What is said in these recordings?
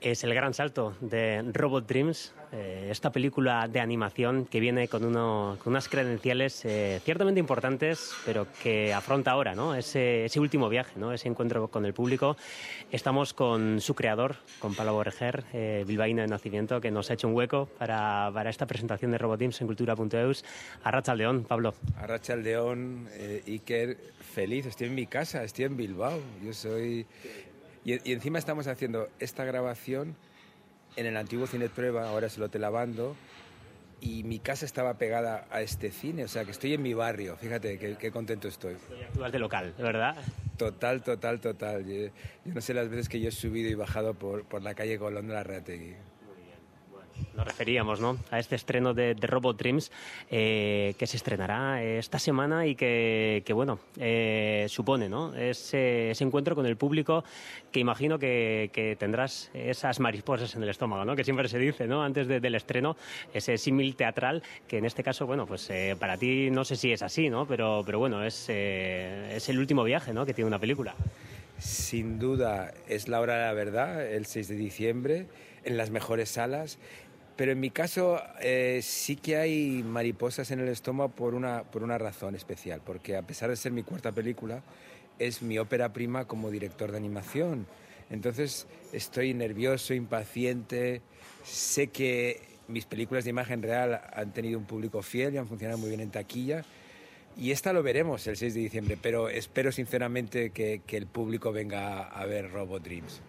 es el gran salto de Robot Dreams, eh, esta película de animación que viene con, uno, con unas credenciales eh, ciertamente importantes, pero que afronta ahora ¿no? ese, ese, último viaje, ¿no? ese encuentro con el público. Estamos con su creador, con Pablo Borger, eh, bilbaíno de nacimiento, que nos ha hecho un hueco para, para esta presentación de Robot Dreams en cultura.eus. Arracha León, Pablo. Arracha León, eh, Iker, feliz, estoy en mi casa, estoy en Bilbao. Yo soy y, encima estamos haciendo esta grabación en el antiguo cine prueba, ahora es el Hotel Lavando, y mi casa estaba pegada a este cine, o sea que estoy en mi barrio, fíjate qué, contento estoy. Actúas de local, ¿verdad? Total, total, total. Yo, no sé las veces que yo he subido y bajado por, por la calle Colón de la Rategui nos referíamos ¿no? a este estreno de, Robot Dreams eh, que se estrenará esta semana y que, bueno, eh, supone ¿no? ese, encuentro con el público que imagino que, tendrás esas mariposas en el estómago, ¿no? que siempre se dice ¿no? antes del estreno, ese símil teatral que en este caso, bueno, pues eh, para ti no sé si es así, ¿no? pero, pero bueno, es, es el último viaje ¿no? que tiene una película. Sin duda, es la hora de la verdad, el 6 de diciembre, en las mejores salas pero en mi caso eh, sí que hay mariposas en el estómago por una, por una razón especial, porque a pesar de ser mi cuarta película, es mi ópera prima como director de animación. Entonces estoy nervioso, impaciente, sé que mis películas de imagen real han tenido un público fiel y han funcionado muy bien en taquilla. Y esta lo veremos el 6 de diciembre, pero espero sinceramente que, que el público venga a ver Robot Dreams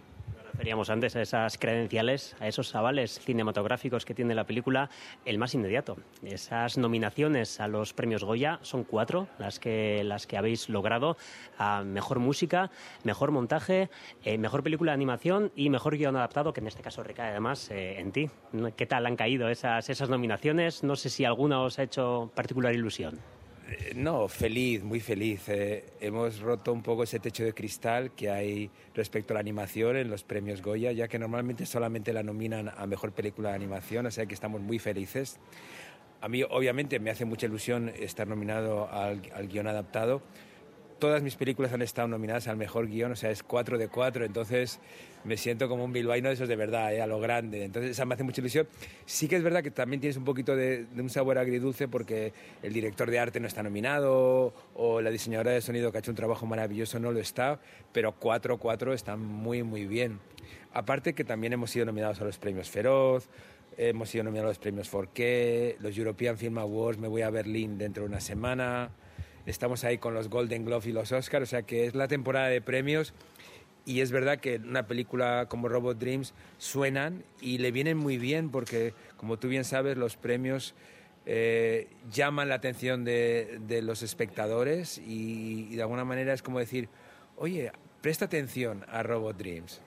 referíamos antes a esas credenciales, a esos avales cinematográficos que tiene la película, el más inmediato. Esas nominaciones a los premios Goya son cuatro las que, las que habéis logrado a mejor música, mejor montaje, eh, mejor película de animación y mejor guion adaptado, que en este caso recae además eh, en ti. ¿Qué tal han caído esas, esas nominaciones? No sé si alguna os ha hecho particular ilusión. Eh, no, feliz, muy feliz. Eh, hemos roto un poco ese techo de cristal que hay respecto a la animación en los premios Goya, ya que normalmente solamente la nominan a mejor película de animación, o sea que estamos muy felices. A mí, obviamente, me hace mucha ilusión estar nominado al, al guion adaptado todas mis películas han estado nominadas al mejor guion, o sea, es 4 de 4, entonces me siento como un bilbaíno de esos de verdad, ¿eh? a lo grande. Entonces, esa me hace mucha ilusión. Sí que es verdad que también tienes un poquito de, un sabor agridulce porque el director de arte no está nominado o la diseñadora de sonido que ha hecho un trabajo maravilloso no lo está, pero 4-4 están muy, muy bien. Aparte que también hemos sido nominados a los premios Feroz, hemos sido nominados a los premios Forqué, los European Film Awards, me voy a Berlín dentro de una semana estamos ahí con los Golden Globe y los Oscars, o sea que es la temporada de premios y es verdad que una película como Robot Dreams suenan y le vienen muy bien porque, como tú bien sabes, los premios eh, llaman la atención de, los espectadores y, de alguna manera es como decir, oye, presta atención a Robot Dreams.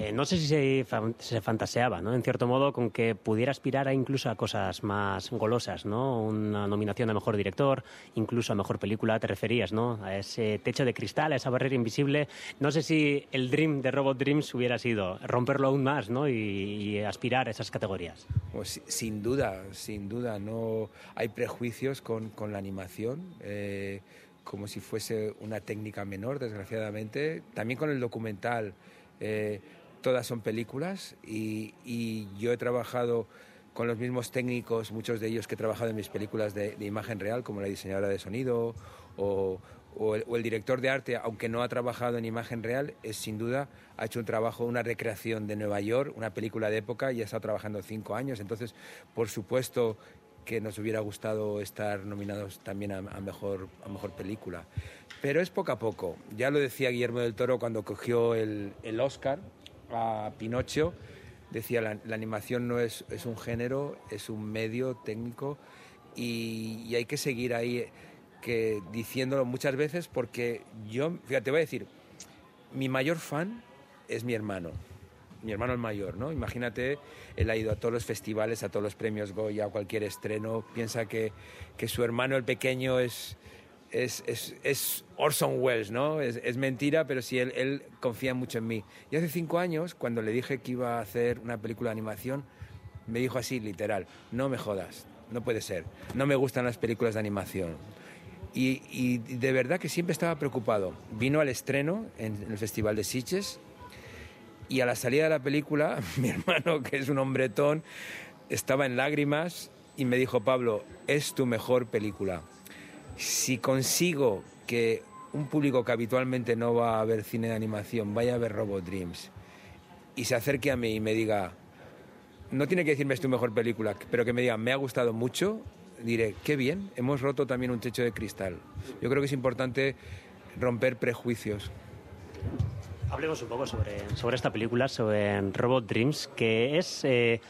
Eh, no sé si se, fantaseaba, ¿no? En cierto modo, con que pudiera aspirar a incluso a cosas más golosas, ¿no? Una nominación a mejor director, incluso a mejor película, te referías, ¿no? A ese techo de cristal, a esa barrera invisible. No sé si el dream de Robot Dreams hubiera sido romperlo aún más, ¿no? Y, aspirar a esas categorías. Pues, sin duda, sin duda. No hay prejuicios con, con la animación. Eh, como si fuese una técnica menor, desgraciadamente. También con el documental. Eh, todas son películas y, yo he trabajado con los mismos técnicos, muchos de ellos que he trabajado en mis películas de, imagen real, como la diseñadora de sonido o, el, director de arte, aunque no ha trabajado en imagen real, es sin duda, ha hecho un trabajo, una recreación de Nueva York, una película de época y ha estado trabajando cinco años. Entonces, por supuesto que nos hubiera gustado estar nominados también a, mejor, a mejor película. Pero es poco a poco. Ya lo decía Guillermo del Toro cuando cogió el Oscar a Pinocho, decía, la, animación no es, es, un género, es un medio técnico y, hay que seguir ahí que, diciéndolo muchas veces porque yo, fíjate, voy a decir, mi mayor fan es mi hermano, mi hermano el mayor, ¿no? Imagínate, él ha ido a todos los festivales, a todos los premios Goya, a cualquier estreno, piensa que, que su hermano el pequeño es es, es, es, Orson Welles, ¿no? Es, es mentira, pero sí, él, él, confía mucho en mí. Y hace cinco años, cuando le dije que iba a hacer una película de animación, me dijo así, literal, no me jodas, no puede ser, no me gustan las películas de animación. Y, y de verdad que siempre estaba preocupado. Vino al estreno en, el Festival de Sitges Y a la salida de la película, mi hermano, que es un hombretón, estaba en lágrimas y me dijo, Pablo, es tu mejor película. Si consigo que un público que habitualmente no va a ver cine de animación vaya a ver Robot Dreams y se acerque a mí y me diga, no tiene que decirme es tu mejor película, pero que me diga, me ha gustado mucho, diré, qué bien, hemos roto también un techo de cristal. Yo creo que es importante romper prejuicios. Hablemos un poco sobre, sobre esta película, sobre Robot Dreams, que es eh,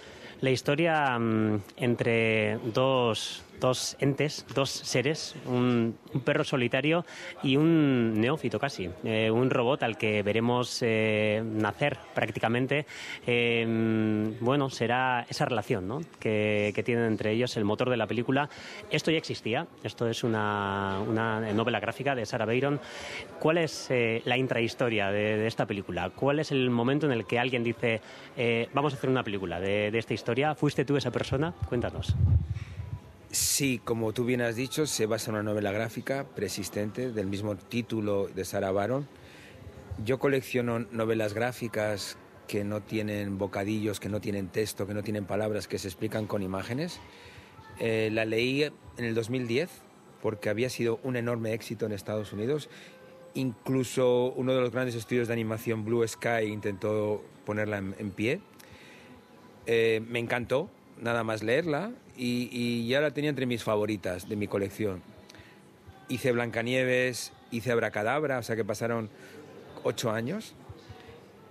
la historia mm, entre dos dos entes, dos seres, un, perro solitario y un neófito casi, eh, un robot al que veremos eh, nacer prácticamente. Em, bueno, será esa relación ¿no? que, tienen entre ellos el motor de la película. Esto ya existía, esto es una, novela gráfica de Sarah Byron. ¿Cuál es eh, la intrahistoria de, esta película? ¿Cuál es el momento en el que alguien dice, vamos a hacer una película de esta historia? ¿Fuiste tú esa persona? Cuéntanos. Sí, como tú bien has dicho, se basa en una novela gráfica persistente del mismo título de Sarah Baron. Yo colecciono novelas gráficas que no tienen bocadillos, que no tienen texto, que no tienen palabras, que se explican con imágenes. Eh, la leí en el 2010 porque había sido un enorme éxito en Estados Unidos. Incluso uno de los grandes estudios de animación, Blue Sky, intentó ponerla en, pie. Eh, me encantó nada más leerla y, ya la tenía entre mis favoritas de mi colección. Hice Blancanieves, hice Abracadabra, o sea que pasaron ocho años,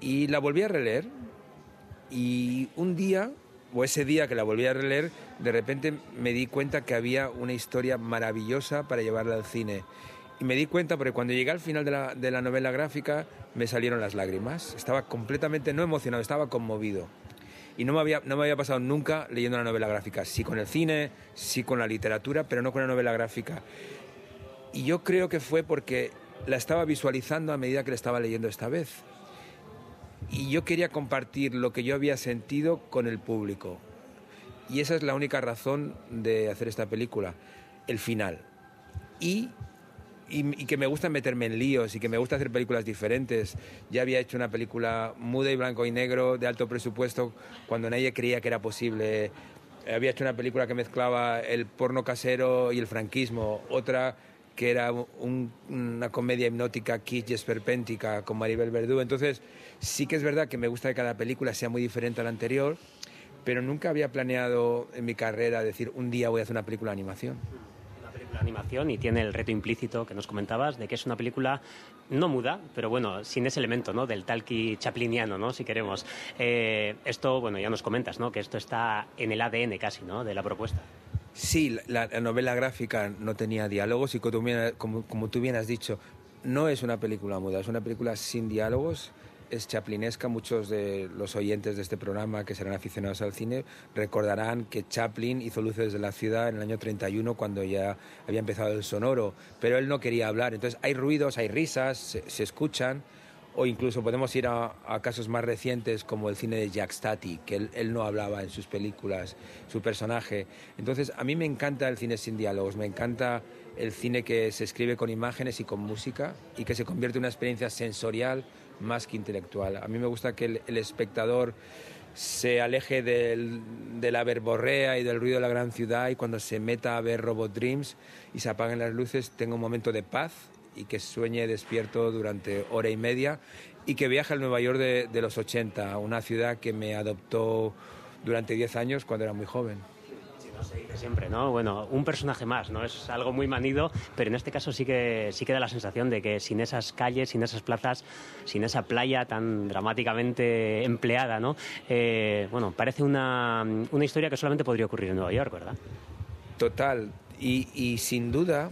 y la volví a releer. Y un día, o ese día que la volví a releer, de repente me di cuenta que había una historia maravillosa para llevarla al cine. Y me di cuenta porque cuando llegué al final de la, de la novela gráfica me salieron las lágrimas. Estaba completamente, no emocionado, estaba conmovido. Y no me, había, no me había pasado nunca leyendo una novela gráfica. Sí con el cine, sí con la literatura, pero no con la novela gráfica. Y yo creo que fue porque la estaba visualizando a medida que la estaba leyendo esta vez. Y yo quería compartir lo que yo había sentido con el público. Y esa es la única razón de hacer esta película, el final. Y y, que me gusta meterme en líos y que me gusta hacer películas diferentes. Ya había hecho una película muda y blanco y negro de alto presupuesto cuando nadie creía que era posible. Había hecho una película que mezclaba el porno casero y el franquismo. Otra que era una comedia hipnótica kitsch esperpéntica con Maribel Verdú. Entonces, sí que es verdad que me gusta que cada película sea muy diferente a la anterior, pero nunca había planeado en mi carrera decir un día voy a hacer una película de animación animación y tiene el reto implícito que nos comentabas de que es una película no muda, pero bueno, sin ese elemento ¿no? del talkie chapliniano, ¿no? si queremos. Eh, esto, bueno, ya nos comentas, ¿no? que esto está en el ADN casi ¿no? de la propuesta. Sí, la, novela gráfica no tenía diálogos y como, como tú bien has dicho, no es una película muda, es una película sin diálogos es chaplinesca. Muchos de los oyentes de este programa que serán aficionados al cine recordarán que Chaplin hizo Luces de la Ciudad en el año 31 cuando ya había empezado el sonoro, pero él no quería hablar. Entonces hay ruidos, hay risas, se, escuchan, o incluso podemos ir a, casos más recientes como el cine de Jack Stati, que él, él, no hablaba en sus películas, su personaje. Entonces a mí me encanta el cine sin diálogos, me encanta el cine que se escribe con imágenes y con música y que se convierte en una experiencia sensorial más que intelectual. A mí me gusta que el, espectador se aleje de la verborrea y del ruido de la gran ciudad y cuando se meta a ver Robot Dreams y se apaguen las luces tenga un momento de paz y que sueñe despierto durante hora y media y que viaje al Nueva York de, los 80, una ciudad que me adoptó durante 10 años cuando era muy joven se dice siempre, ¿no? Bueno, un personaje más, ¿no? Es algo muy manido, pero en este caso sí que, sí que da la sensación de que sin esas calles, sin esas plazas, sin esa playa tan dramáticamente empleada, ¿no? Eh, bueno, parece una, una historia que solamente podría ocurrir en Nueva York, ¿verdad? Total. Y, y sin duda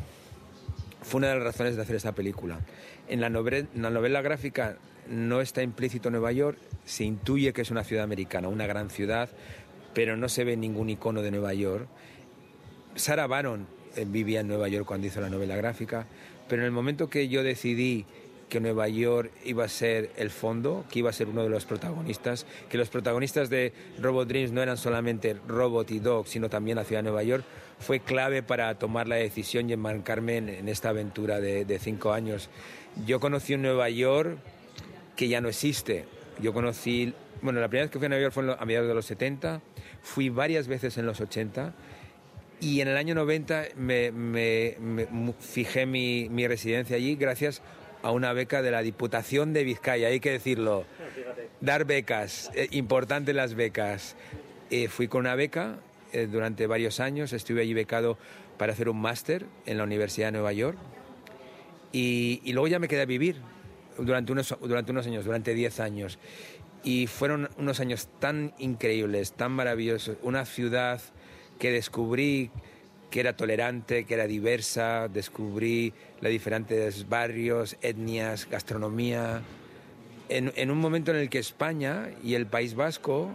fue una de las razones de hacer esta película. En la novela gráfica no está implícito Nueva York, se intuye que es una ciudad americana, una gran ciudad pero no se ve ningún icono de Nueva York. Sarah Baron eh, vivía en Nueva York cuando hizo la novela gráfica, pero en el momento que yo decidí que Nueva York iba a ser el fondo, que iba a ser uno de los protagonistas, que los protagonistas de Robot Dreams no eran solamente Robot y Dog, sino también la ciudad de Nueva York, fue clave para tomar la decisión y enmarcarme en, esta aventura de, de cinco años. Yo conocí un Nueva York que ya no existe, Yo conocí, bueno, la primera vez que fui a Nueva York fue a mediados de los 70, fui varias veces en los 80 y en el año 90 me, me, fijé mi, mi, residencia allí gracias a una beca de la Diputación de Vizcaya, hay que decirlo. Dar becas, eh, importante las becas. Eh, fui con una beca eh, durante varios años, estuve allí becado para hacer un máster en la Universidad de Nueva York y, y, luego ya me quedé a vivir durante unos, durante unos años, durante 10 años. Y fueron unos años tan increíbles, tan maravillosos, una ciudad que descubrí que era tolerante, que era diversa, descubrí los diferentes barrios, etnias, gastronomía. En, un momento en el que España y el País Vasco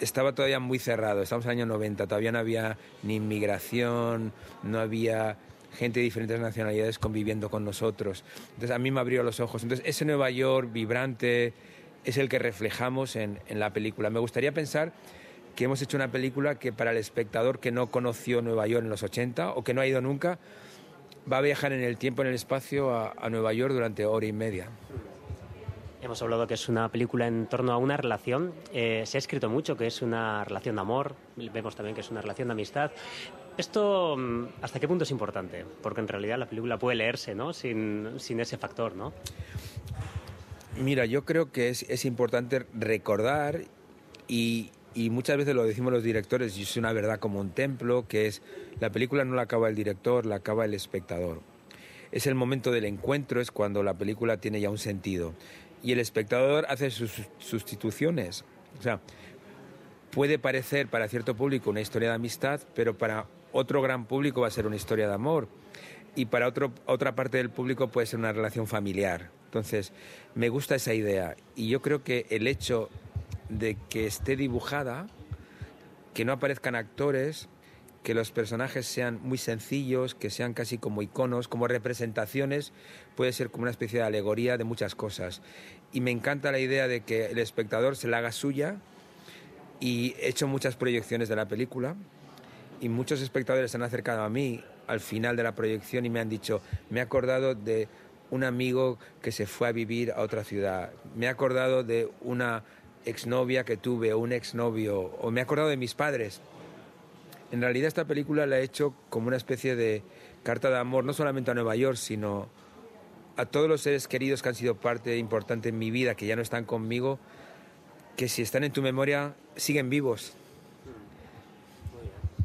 estaba todavía muy cerrado, estamos en el año 90, todavía no había ni inmigración, no había gente de diferentes nacionalidades conviviendo con nosotros. Entonces a mí me abrió los ojos. Entonces ese Nueva York vibrante es el que reflejamos en, en la película. Me gustaría pensar que hemos hecho una película que para el espectador que no conoció Nueva York en los 80 o que no ha ido nunca, va a viajar en el tiempo, en el espacio a, Nueva York durante hora y media. Hemos hablado que es una película en torno a una relación. Eh, se ha escrito mucho que es una relación de amor. Vemos también que es una relación de amistad. ¿Esto mm, hasta qué punto es importante? Porque en realidad la película puede leerse ¿no? sin, sin ese factor, ¿no? Mira, yo creo que es, es importante recordar y, y muchas veces lo decimos los directores, y es una verdad como un templo, que es la película no la acaba el director, la acaba el espectador. Es el momento del encuentro, es cuando la película tiene ya un sentido. Y el espectador hace sus sustituciones. O sea, puede parecer para cierto público una historia de amistad, pero para otro gran público va a ser una historia de amor. Y para otro, otra parte del público puede ser una relación familiar. Entonces, me gusta esa idea. Y yo creo que el hecho de que esté dibujada, que no aparezcan actores, que los personajes sean muy sencillos, que sean casi como iconos, como representaciones, puede ser como una especie de alegoría de muchas cosas. Y me encanta la idea de que el espectador se la haga suya y he hecho muchas proyecciones de la película y muchos espectadores se han acercado a mí al final de la proyección y me han dicho, me he acordado de un amigo que se fue a vivir a otra ciudad, me he acordado de una exnovia que tuve o un exnovio, o me he acordado de mis padres. En realidad esta película la he hecho como una especie de carta de amor, no solamente a Nueva York, sino a todos los seres queridos que han sido parte importante en mi vida, que ya no están conmigo, que si están en tu memoria, siguen vivos.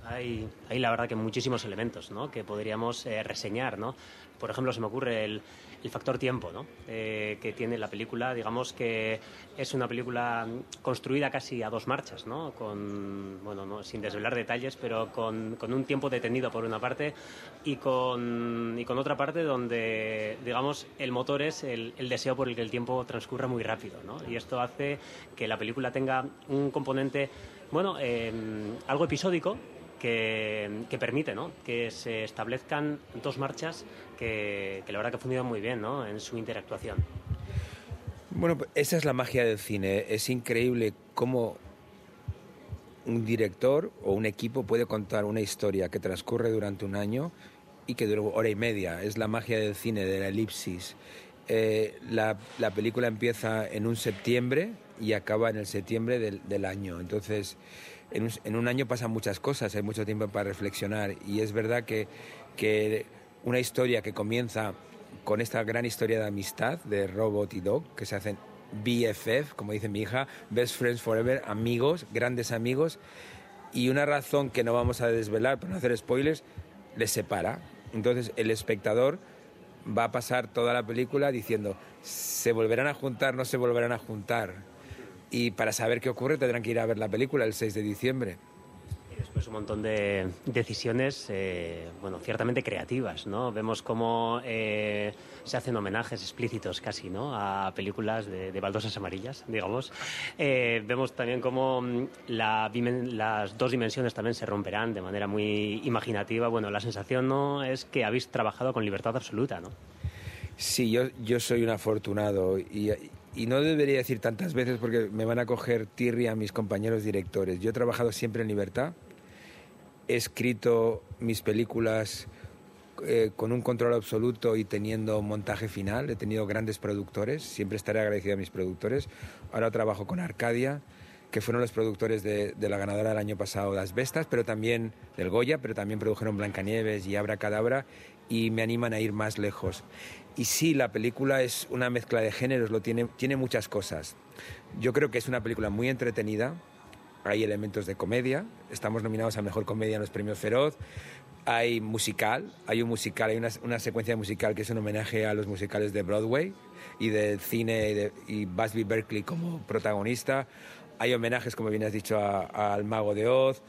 Hay, hay la verdad que muchísimos elementos ¿no? que podríamos eh, reseñar. ¿no? Por ejemplo, se me ocurre el, el factor tiempo ¿no? Eh, que tiene la película. Digamos que es una película construida casi a dos marchas, ¿no? Con, bueno, no, sin desvelar detalles, pero con, con, un tiempo detenido por una parte y con, y con otra parte donde, digamos, el motor es el, el, deseo por el que el tiempo transcurra muy rápido. ¿no? Y esto hace que la película tenga un componente, bueno, eh, algo episódico, que, que, permite ¿no? que se establezcan dos marchas que, la verdad que funcionan muy bien ¿no? en su interactuación. Bueno, pues esa es la magia del cine. Es increíble cómo un director o un equipo puede contar una historia que transcurre durante un año y que dura hora y media. Es la magia del cine, de la elipsis. Eh, la, la, película empieza en un septiembre y acaba en el septiembre del año. Entonces, en un, año pasan muchas cosas, hay mucho tiempo para reflexionar y es verdad que, que una historia que comienza con esta gran historia de amistad de Robot y Dog, que se hacen BFF, como dice mi hija, Best Friends Forever, amigos, grandes amigos, y una razón que no vamos a desvelar para no hacer spoilers, les separa. Entonces el espectador va a pasar toda la película diciendo, ¿se volverán a juntar? ¿No se volverán a juntar? Y para saber qué ocurre tendrán que ir a ver la película el 6 de diciembre. Y después un montón de decisiones, eh, bueno, ciertamente creativas, ¿no? Vemos cómo eh, se hacen homenajes explícitos casi, ¿no? A películas de, baldosas amarillas, digamos. Eh, vemos también cómo mm, las dos dimensiones también se romperán de manera muy imaginativa. Bueno, la sensación, ¿no? Es que habéis trabajado con libertad absoluta, ¿no? Sí, yo, yo soy un afortunado y, y no debería decir tantas veces porque me van a coger tirria mis compañeros directores. Yo he trabajado siempre en libertad, he escrito mis películas eh, con un control absoluto y teniendo montaje final. He tenido grandes productores, siempre estaré agradecido a mis productores. Ahora trabajo con Arcadia, que fueron los productores de, la ganadora del año pasado, Las Bestas, pero también del Goya, pero también produjeron Blancanieves y Abra Cadabra y me animan a ir más lejos. Y sí, la película es una mezcla de géneros, lo tiene, tiene muchas cosas. Yo creo que es una película muy entretenida, hay elementos de comedia, estamos nominados a Mejor Comedia en los Premios Feroz, hay musical, hay un musical, hay una, una, secuencia musical que es un homenaje a los musicales de Broadway y del cine y, de, y Busby Berkeley como protagonista. Hay homenajes, como bien has dicho, al Mago de Oz.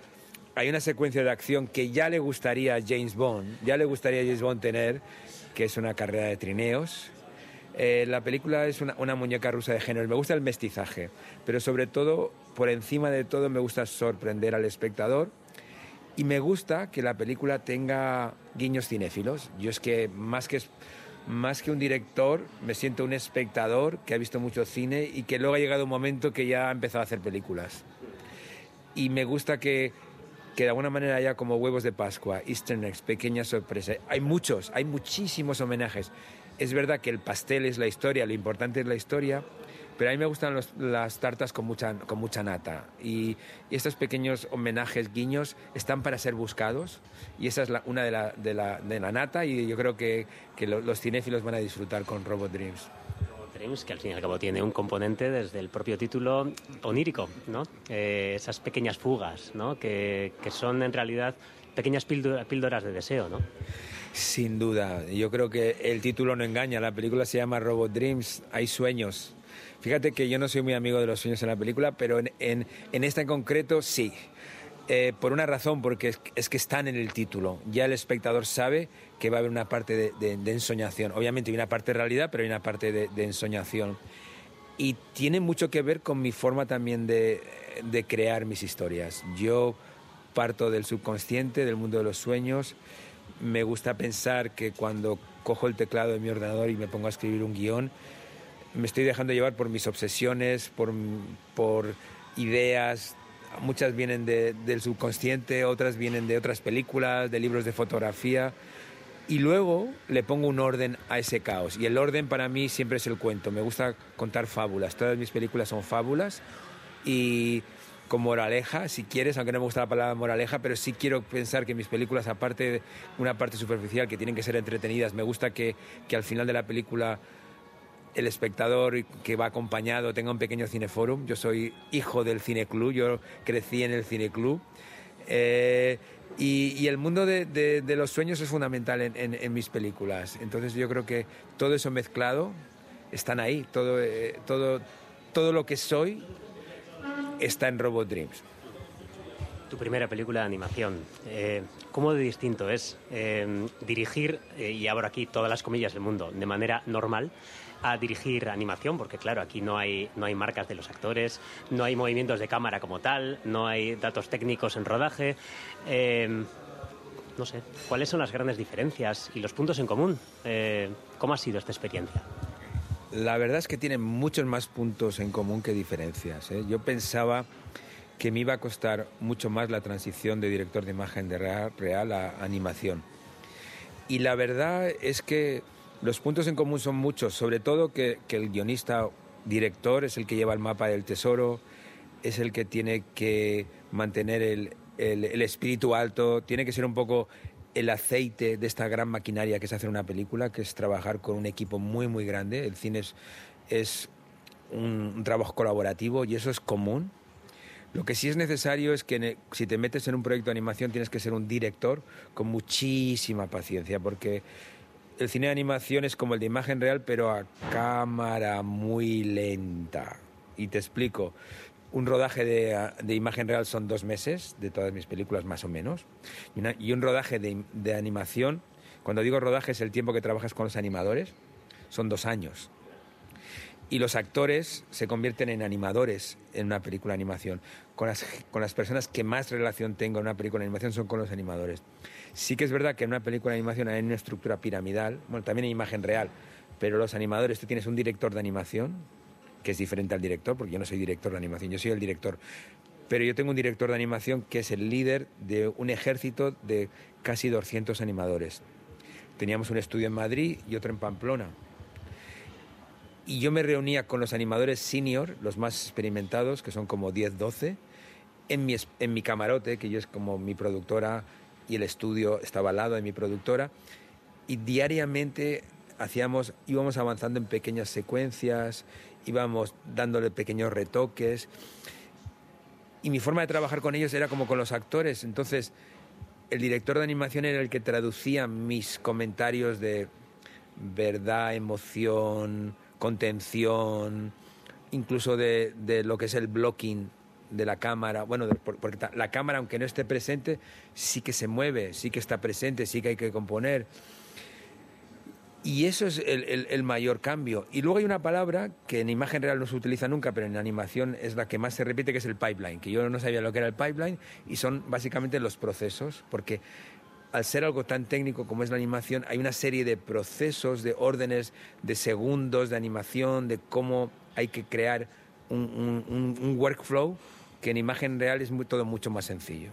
Hay una secuencia de acción que ya le gustaría a James Bond, ya le gustaría a James Bond tener, que es una carrera de trineos. Eh, la película es una, una muñeca rusa de género. Me gusta el mestizaje, pero sobre todo, por encima de todo, me gusta sorprender al espectador y me gusta que la película tenga guiños cinéfilos. Yo es que más que más que un director, me siento un espectador que ha visto mucho cine y que luego ha llegado un momento que ya ha empezado a hacer películas. Y me gusta que, que de alguna manera haya como huevos de Pascua, Easter eggs, pequeñas sorpresas. Hay muchos, hay muchísimos homenajes. Es verdad que el pastel es la historia, lo importante es la historia, pero a mí me gustan las tartas con mucha, con mucha nata. Y, estos pequeños homenajes, guiños, están para ser buscados. Y esa es una de la, de, la, de la, nata. Y yo creo que, que los cinéfilos van a disfrutar con Robot Dreams. Dreams, que al fin y al cabo tiene un componente desde el propio título onírico, ¿no? Eh, esas pequeñas fugas, ¿no? Que, que son en realidad pequeñas píldoras de deseo, ¿no? Sin duda, yo creo que el título no engaña. La película se llama Robot Dreams, hay sueños. Fíjate que yo no soy muy amigo de los sueños en la película, pero en, en, esta en concreto sí. Eh, por una razón, porque es, que están en el título. Ya el espectador sabe que va a haber una parte de, de, ensoñación. Obviamente hay una parte de realidad, pero hay una parte de, de, ensoñación. Y tiene mucho que ver con mi forma también de, de crear mis historias. Yo parto del subconsciente, del mundo de los sueños. Me gusta pensar que cuando cojo el teclado de mi ordenador y me pongo a escribir un guion, me estoy dejando llevar por mis obsesiones, por ideas. Muchas vienen del subconsciente, otras vienen de otras películas, de libros de fotografía. Y luego le pongo un orden a ese caos. Y el orden para mí siempre es el cuento. Me gusta contar fábulas. Todas mis películas son fábulas. Y con moraleja, si quieres, aunque no me gusta la palabra moraleja, pero sí quiero pensar que mis películas, aparte de una parte superficial, que tienen que ser entretenidas, me gusta que, que al final de la película el espectador que va acompañado tenga un pequeño cineforum. Yo soy hijo del cineclub, yo crecí en el cineclub. Eh, y, el mundo de, los sueños es fundamental en, mis películas. Entonces yo creo que todo eso mezclado están ahí. Todo, eh, todo, todo lo que soy está en Robot Dreams. Tu primera película de animación. Eh, ¿Cómo de distinto es dirigir, y abro aquí todas las comillas del mundo, de manera normal, a dirigir animación, porque claro, aquí no hay, no hay marcas de los actores, no hay movimientos de cámara como tal, no hay datos técnicos en rodaje. Eh, no sé, ¿cuáles son las grandes diferencias y los puntos en común? Eh, ¿Cómo ha sido esta experiencia? La verdad es que tiene muchos más puntos en común que diferencias. ¿eh? Yo pensaba que me iba a costar mucho más la transición de director de imagen de real, real a animación. Y la verdad es que los puntos en común son muchos, sobre todo que, el guionista director es el que lleva el mapa del tesoro, es el que tiene que mantener el, espíritu alto, tiene que ser un poco el aceite de esta gran maquinaria que es hacer una película, que es trabajar con un equipo muy, muy grande. El cine es, un, trabajo colaborativo y eso es común. Lo que sí es necesario es que si te metes en un proyecto de animación tienes que ser un director con muchísima paciencia, porque el cine de animación es como el de imagen real, pero a cámara muy lenta. Y te explico. Un rodaje de, imagen real son dos meses, de todas mis películas más o menos. Y, un rodaje de, de, animación, cuando digo rodaje es el tiempo que trabajas con los animadores, son dos años. Y los actores se convierten en animadores en una película de animación. Con las, con las personas que más relación tengo en una película de animación son con los animadores. Sí que es verdad que en una película de animación hay una estructura piramidal, bueno, también hay imagen real, pero los animadores, tú tienes un director de animación, que es diferente al director, porque yo no soy director de animación, yo soy el director. Pero yo tengo un director de animación que es el líder de un ejército de casi 200 animadores. teníamos un estudio en Madrid y otro en Pamplona. Y yo me reunía con los animadores senior, los más experimentados, que son como 10, 12, en mi, en mi camarote, que yo es como mi productora y el estudio estaba al lado de mi productora, y diariamente hacíamos, íbamos avanzando en pequeñas secuencias, íbamos dándole pequeños retoques, y mi forma de trabajar con ellos era como con los actores, entonces el director de animación era el que traducía mis comentarios de verdad, emoción, contención, incluso de, de lo que es el blocking de la cámara, bueno, porque la cámara, aunque no esté presente, sí que se mueve, sí que está presente, sí que hay que componer. Y eso es el, el, mayor cambio. Y luego hay una palabra que en imagen real no se utiliza nunca, pero en animación es la que más se repite, que es el pipeline, que yo no sabía lo que era el pipeline, y son básicamente los procesos, porque al ser algo tan técnico como es la animación, hay una serie de procesos, de órdenes, de segundos de animación, de cómo hay que crear un, workflow que en imagen real es todo mucho más sencillo.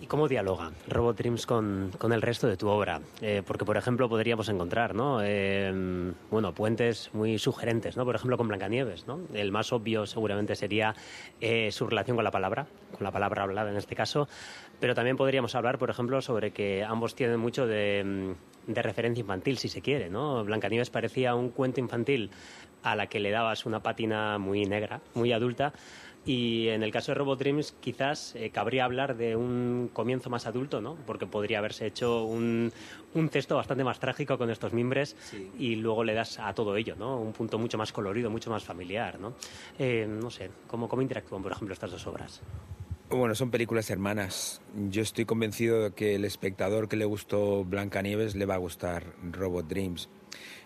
¿Y cómo dialoga Robot Dreams con, con el resto de tu obra? Eh, porque, por ejemplo, podríamos encontrar ¿no? Eh, bueno, puentes muy sugerentes, ¿no? por ejemplo, con Blancanieves. ¿no? El más obvio seguramente sería eh, su relación con la palabra, con la palabra hablada en este caso, pero también podríamos hablar, por ejemplo, sobre que ambos tienen mucho de, de referencia infantil, si se quiere. ¿no? Blancanieves parecía un cuento infantil a la que le dabas una pátina muy negra, muy adulta, y en el caso de Robot Dreams quizás eh, cabría hablar de un comienzo más adulto, ¿no? Porque podría haberse hecho un, un texto bastante más trágico con estos mimbres sí. y luego le das a todo ello, ¿no? Un punto mucho más colorido, mucho más familiar, ¿no? Eh, no sé, ¿cómo, ¿cómo interactúan, por ejemplo, estas dos obras? Bueno, son películas hermanas. Yo estoy convencido de que el espectador que le gustó Blancanieves le va a gustar Robot Dreams.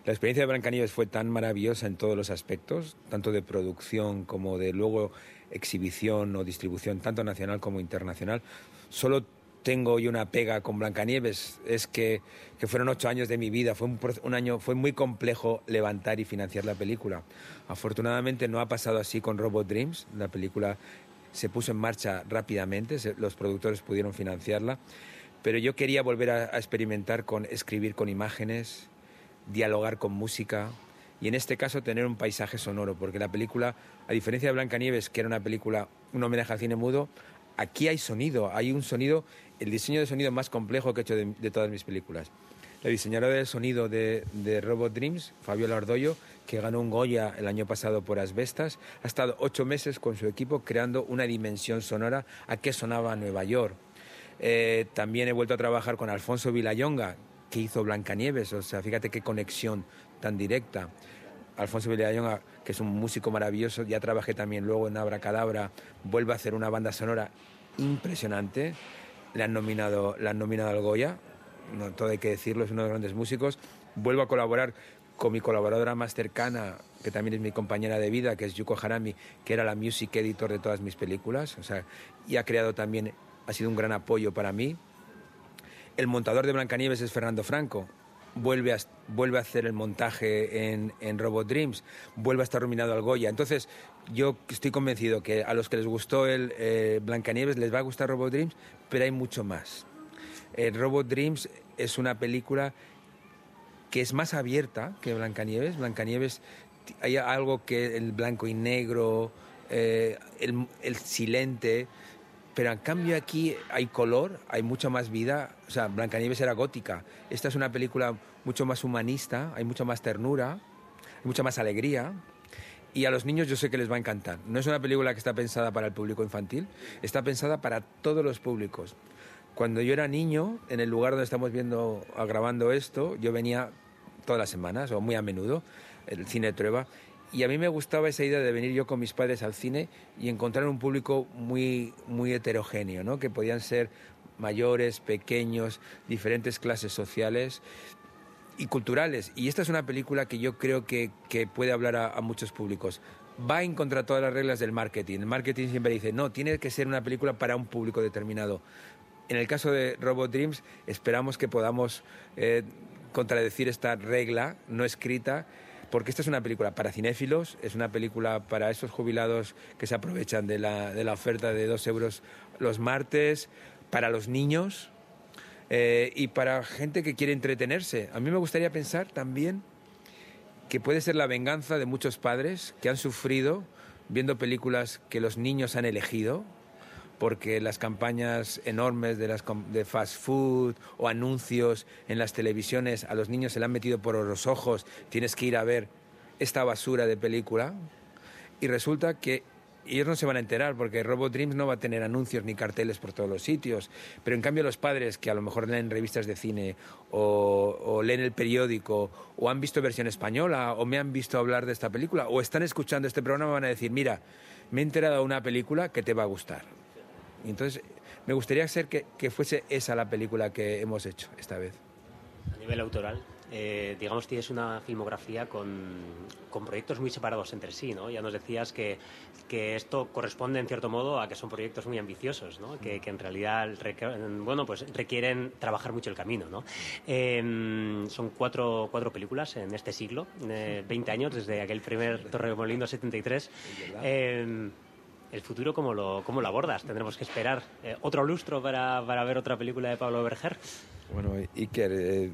La experiencia de Blancanieves fue tan maravillosa en todos los aspectos, tanto de producción como de luego exhibición o distribución, tanto nacional como internacional. Solo tengo yo una pega con Blancanieves, es que, que fueron ocho años de mi vida, fue un, un, año, fue muy complejo levantar y financiar la película. Afortunadamente no ha pasado así con Robot Dreams, la película se puso en marcha rápidamente, se, los productores pudieron financiarla, pero yo quería volver a, a experimentar con escribir con imágenes, dialogar con música, y en este caso tener un paisaje sonoro, porque la película, a diferencia de Blancanieves, que era una película, un homenaje al cine mudo, aquí hay sonido, hay un sonido, el diseño de sonido más complejo que he hecho de, todas mis películas. La diseñadora de sonido de, Robot Dreams, Fabiola Ordoyo, que ganó un Goya el año pasado por Asbestas, ha estado ocho meses con su equipo creando una dimensión sonora a qué sonaba Nueva York. Eh, también he vuelto a trabajar con Alfonso Villayonga, que hizo Blancanieves, o sea, fíjate qué conexión tan directa. Alfonso Villayonga, que es un músico maravilloso, ya trabajé también luego en Abracadabra, vuelve a hacer una banda sonora impresionante. Le han nominado, le han nominado al Goya, no todo hay que decirlo, es uno de los grandes músicos. Vuelvo a colaborar con mi colaboradora más cercana, que también es mi compañera de vida, que es Yuko Harami, que era la music editor de todas mis películas, o sea, y ha creado también, ha sido un gran apoyo para mí. El montador de Blancanieves es Fernando Franco, vuelve a, vuelve a hacer el montaje en, en, Robot Dreams, vuelve a estar nominado al Goya. Entonces, yo estoy convencido que a los que les gustó el eh, Blancanieves les va a gustar Robot Dreams, pero hay mucho más. Eh, Robot Dreams es una película que es más abierta que Blancanieves. Blancanieves hay algo que el blanco y negro, eh, el, el silente, pero en cambio aquí hay color, hay mucha más vida. O sea, Blancanieves era gótica. Esta es una película mucho más humanista, hay mucha más ternura, hay mucha más alegría. Y a los niños yo sé que les va a encantar. No es una película que está pensada para el público infantil, está pensada para todos los públicos. Cuando yo era niño, en el lugar donde estamos viendo, grabando esto, yo venía todas las semanas o muy a menudo, el cine de Trueba, y a mí me gustaba esa idea de venir yo con mis padres al cine y encontrar un público muy, muy heterogéneo, ¿no? que podían ser mayores, pequeños, diferentes clases sociales y culturales. Y esta es una película que yo creo que, que puede hablar a, muchos públicos. Va en contra todas las reglas del marketing. El marketing siempre dice, no, tiene que ser una película para un público determinado. En el caso de Robot Dreams, esperamos que podamos eh, contradecir esta regla no escrita porque esta es una película para cinéfilos, es una película para esos jubilados que se aprovechan de la, de la oferta de dos euros los martes, para los niños, Eh, y para gente que quiere entretenerse. A mí me gustaría pensar también que puede ser la venganza de muchos padres que han sufrido viendo películas que los niños han elegido, porque las campañas enormes de, las, de fast food o anuncios en las televisiones a los niños se le han metido por los ojos, tienes que ir a ver esta basura de película, y resulta que ellos no se van a enterar porque Robot Dreams no va a tener anuncios ni carteles por todos los sitios. Pero en cambio los padres que a lo mejor leen revistas de cine o, leen el periódico o han visto versión española o me han visto hablar de esta película o están escuchando este programa van a decir, mira, me he enterado de una película que te va a gustar. Y entonces me gustaría ser que, que fuese esa la película que hemos hecho esta vez. A nivel autoral, eh, digamos, tienes una filmografía con, con, proyectos muy separados entre sí, ¿no? Ya nos decías que, que, esto corresponde, en cierto modo, a que son proyectos muy ambiciosos, ¿no? Que, que en realidad, bueno, pues requieren trabajar mucho el camino, ¿no? Em, son cuatro, cuatro películas en este siglo, 20 eh, años desde aquel primer Torremolinos 73. Eh, ¿El futuro cómo lo, cómo lo abordas? ¿Tendremos que esperar eh, otro lustro para, para, ver otra película de Pablo Berger? Bueno, Iker,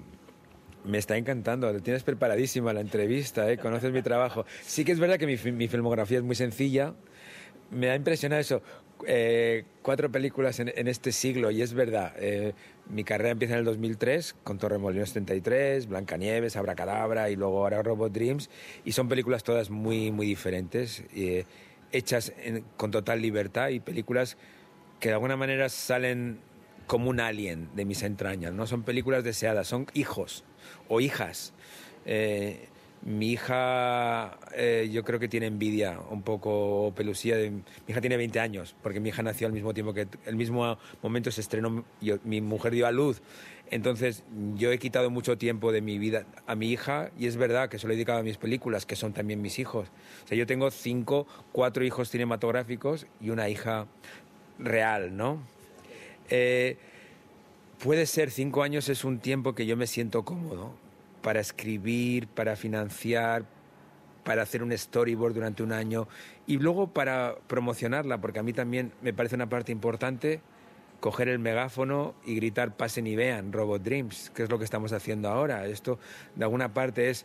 me está encantando, tienes preparadísima la entrevista, ¿eh? conoces mi trabajo. Sí que es verdad que mi, filmografía es muy sencilla, me ha impresionado eso. Eh, cuatro películas en, este siglo, y es verdad, eh, mi carrera empieza en el 2003 con Torremolinos 73, Blancanieves, Abracadabra y luego ahora Robot Dreams, y son películas todas muy, muy diferentes, hechas con total libertad y películas que de alguna manera salen como un alien de mis entrañas, no son películas deseadas, son hijos o hijas. Eh, mi hija, eh, yo creo que tiene envidia, un poco pelusía. De, mi hija tiene 20 años, porque mi hija nació al mismo tiempo que el mismo momento se estrenó, mi mujer dio a luz. Entonces, yo he quitado mucho tiempo de mi vida a mi hija y es verdad que se lo he dedicado a mis películas, que son también mis hijos. O sea, yo tengo cinco, cuatro hijos cinematográficos y una hija real, ¿no? Eh, puede ser cinco años es un tiempo que yo me siento cómodo para escribir, para financiar, para hacer un storyboard durante un año y luego para promocionarla, porque a mí también me parece una parte importante coger el megáfono y gritar pasen y vean Robot Dreams, que es lo que estamos haciendo ahora. Esto de alguna parte es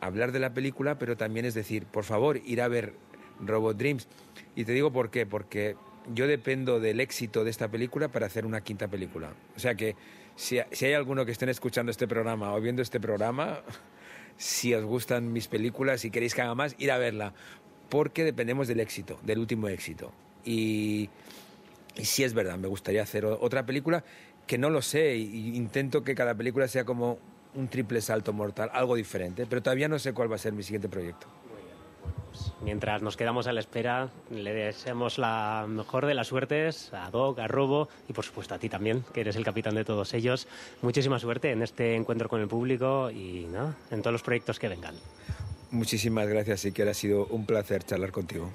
hablar de la película, pero también es decir, por favor, ir a ver Robot Dreams. Y te digo por qué, porque yo dependo del éxito de esta película para hacer una quinta película. O sea que si, hay alguno que estén escuchando este programa o viendo este programa, si os gustan mis películas y queréis que haga más, ir a verla, porque dependemos del éxito, del último éxito. Y, y sí es verdad, me gustaría hacer otra película que no lo sé, intento que cada película sea como un triple salto mortal, algo diferente, pero todavía no sé cuál va a ser mi siguiente proyecto mientras nos quedamos a la espera, le deseamos la mejor de las suertes a Doc, a Robo y por supuesto a ti también, que eres el capitán de todos ellos. Muchísima suerte en este encuentro con el público y en todos los proyectos que vengan. Muchísimas gracias y que ha sido un placer charlar contigo.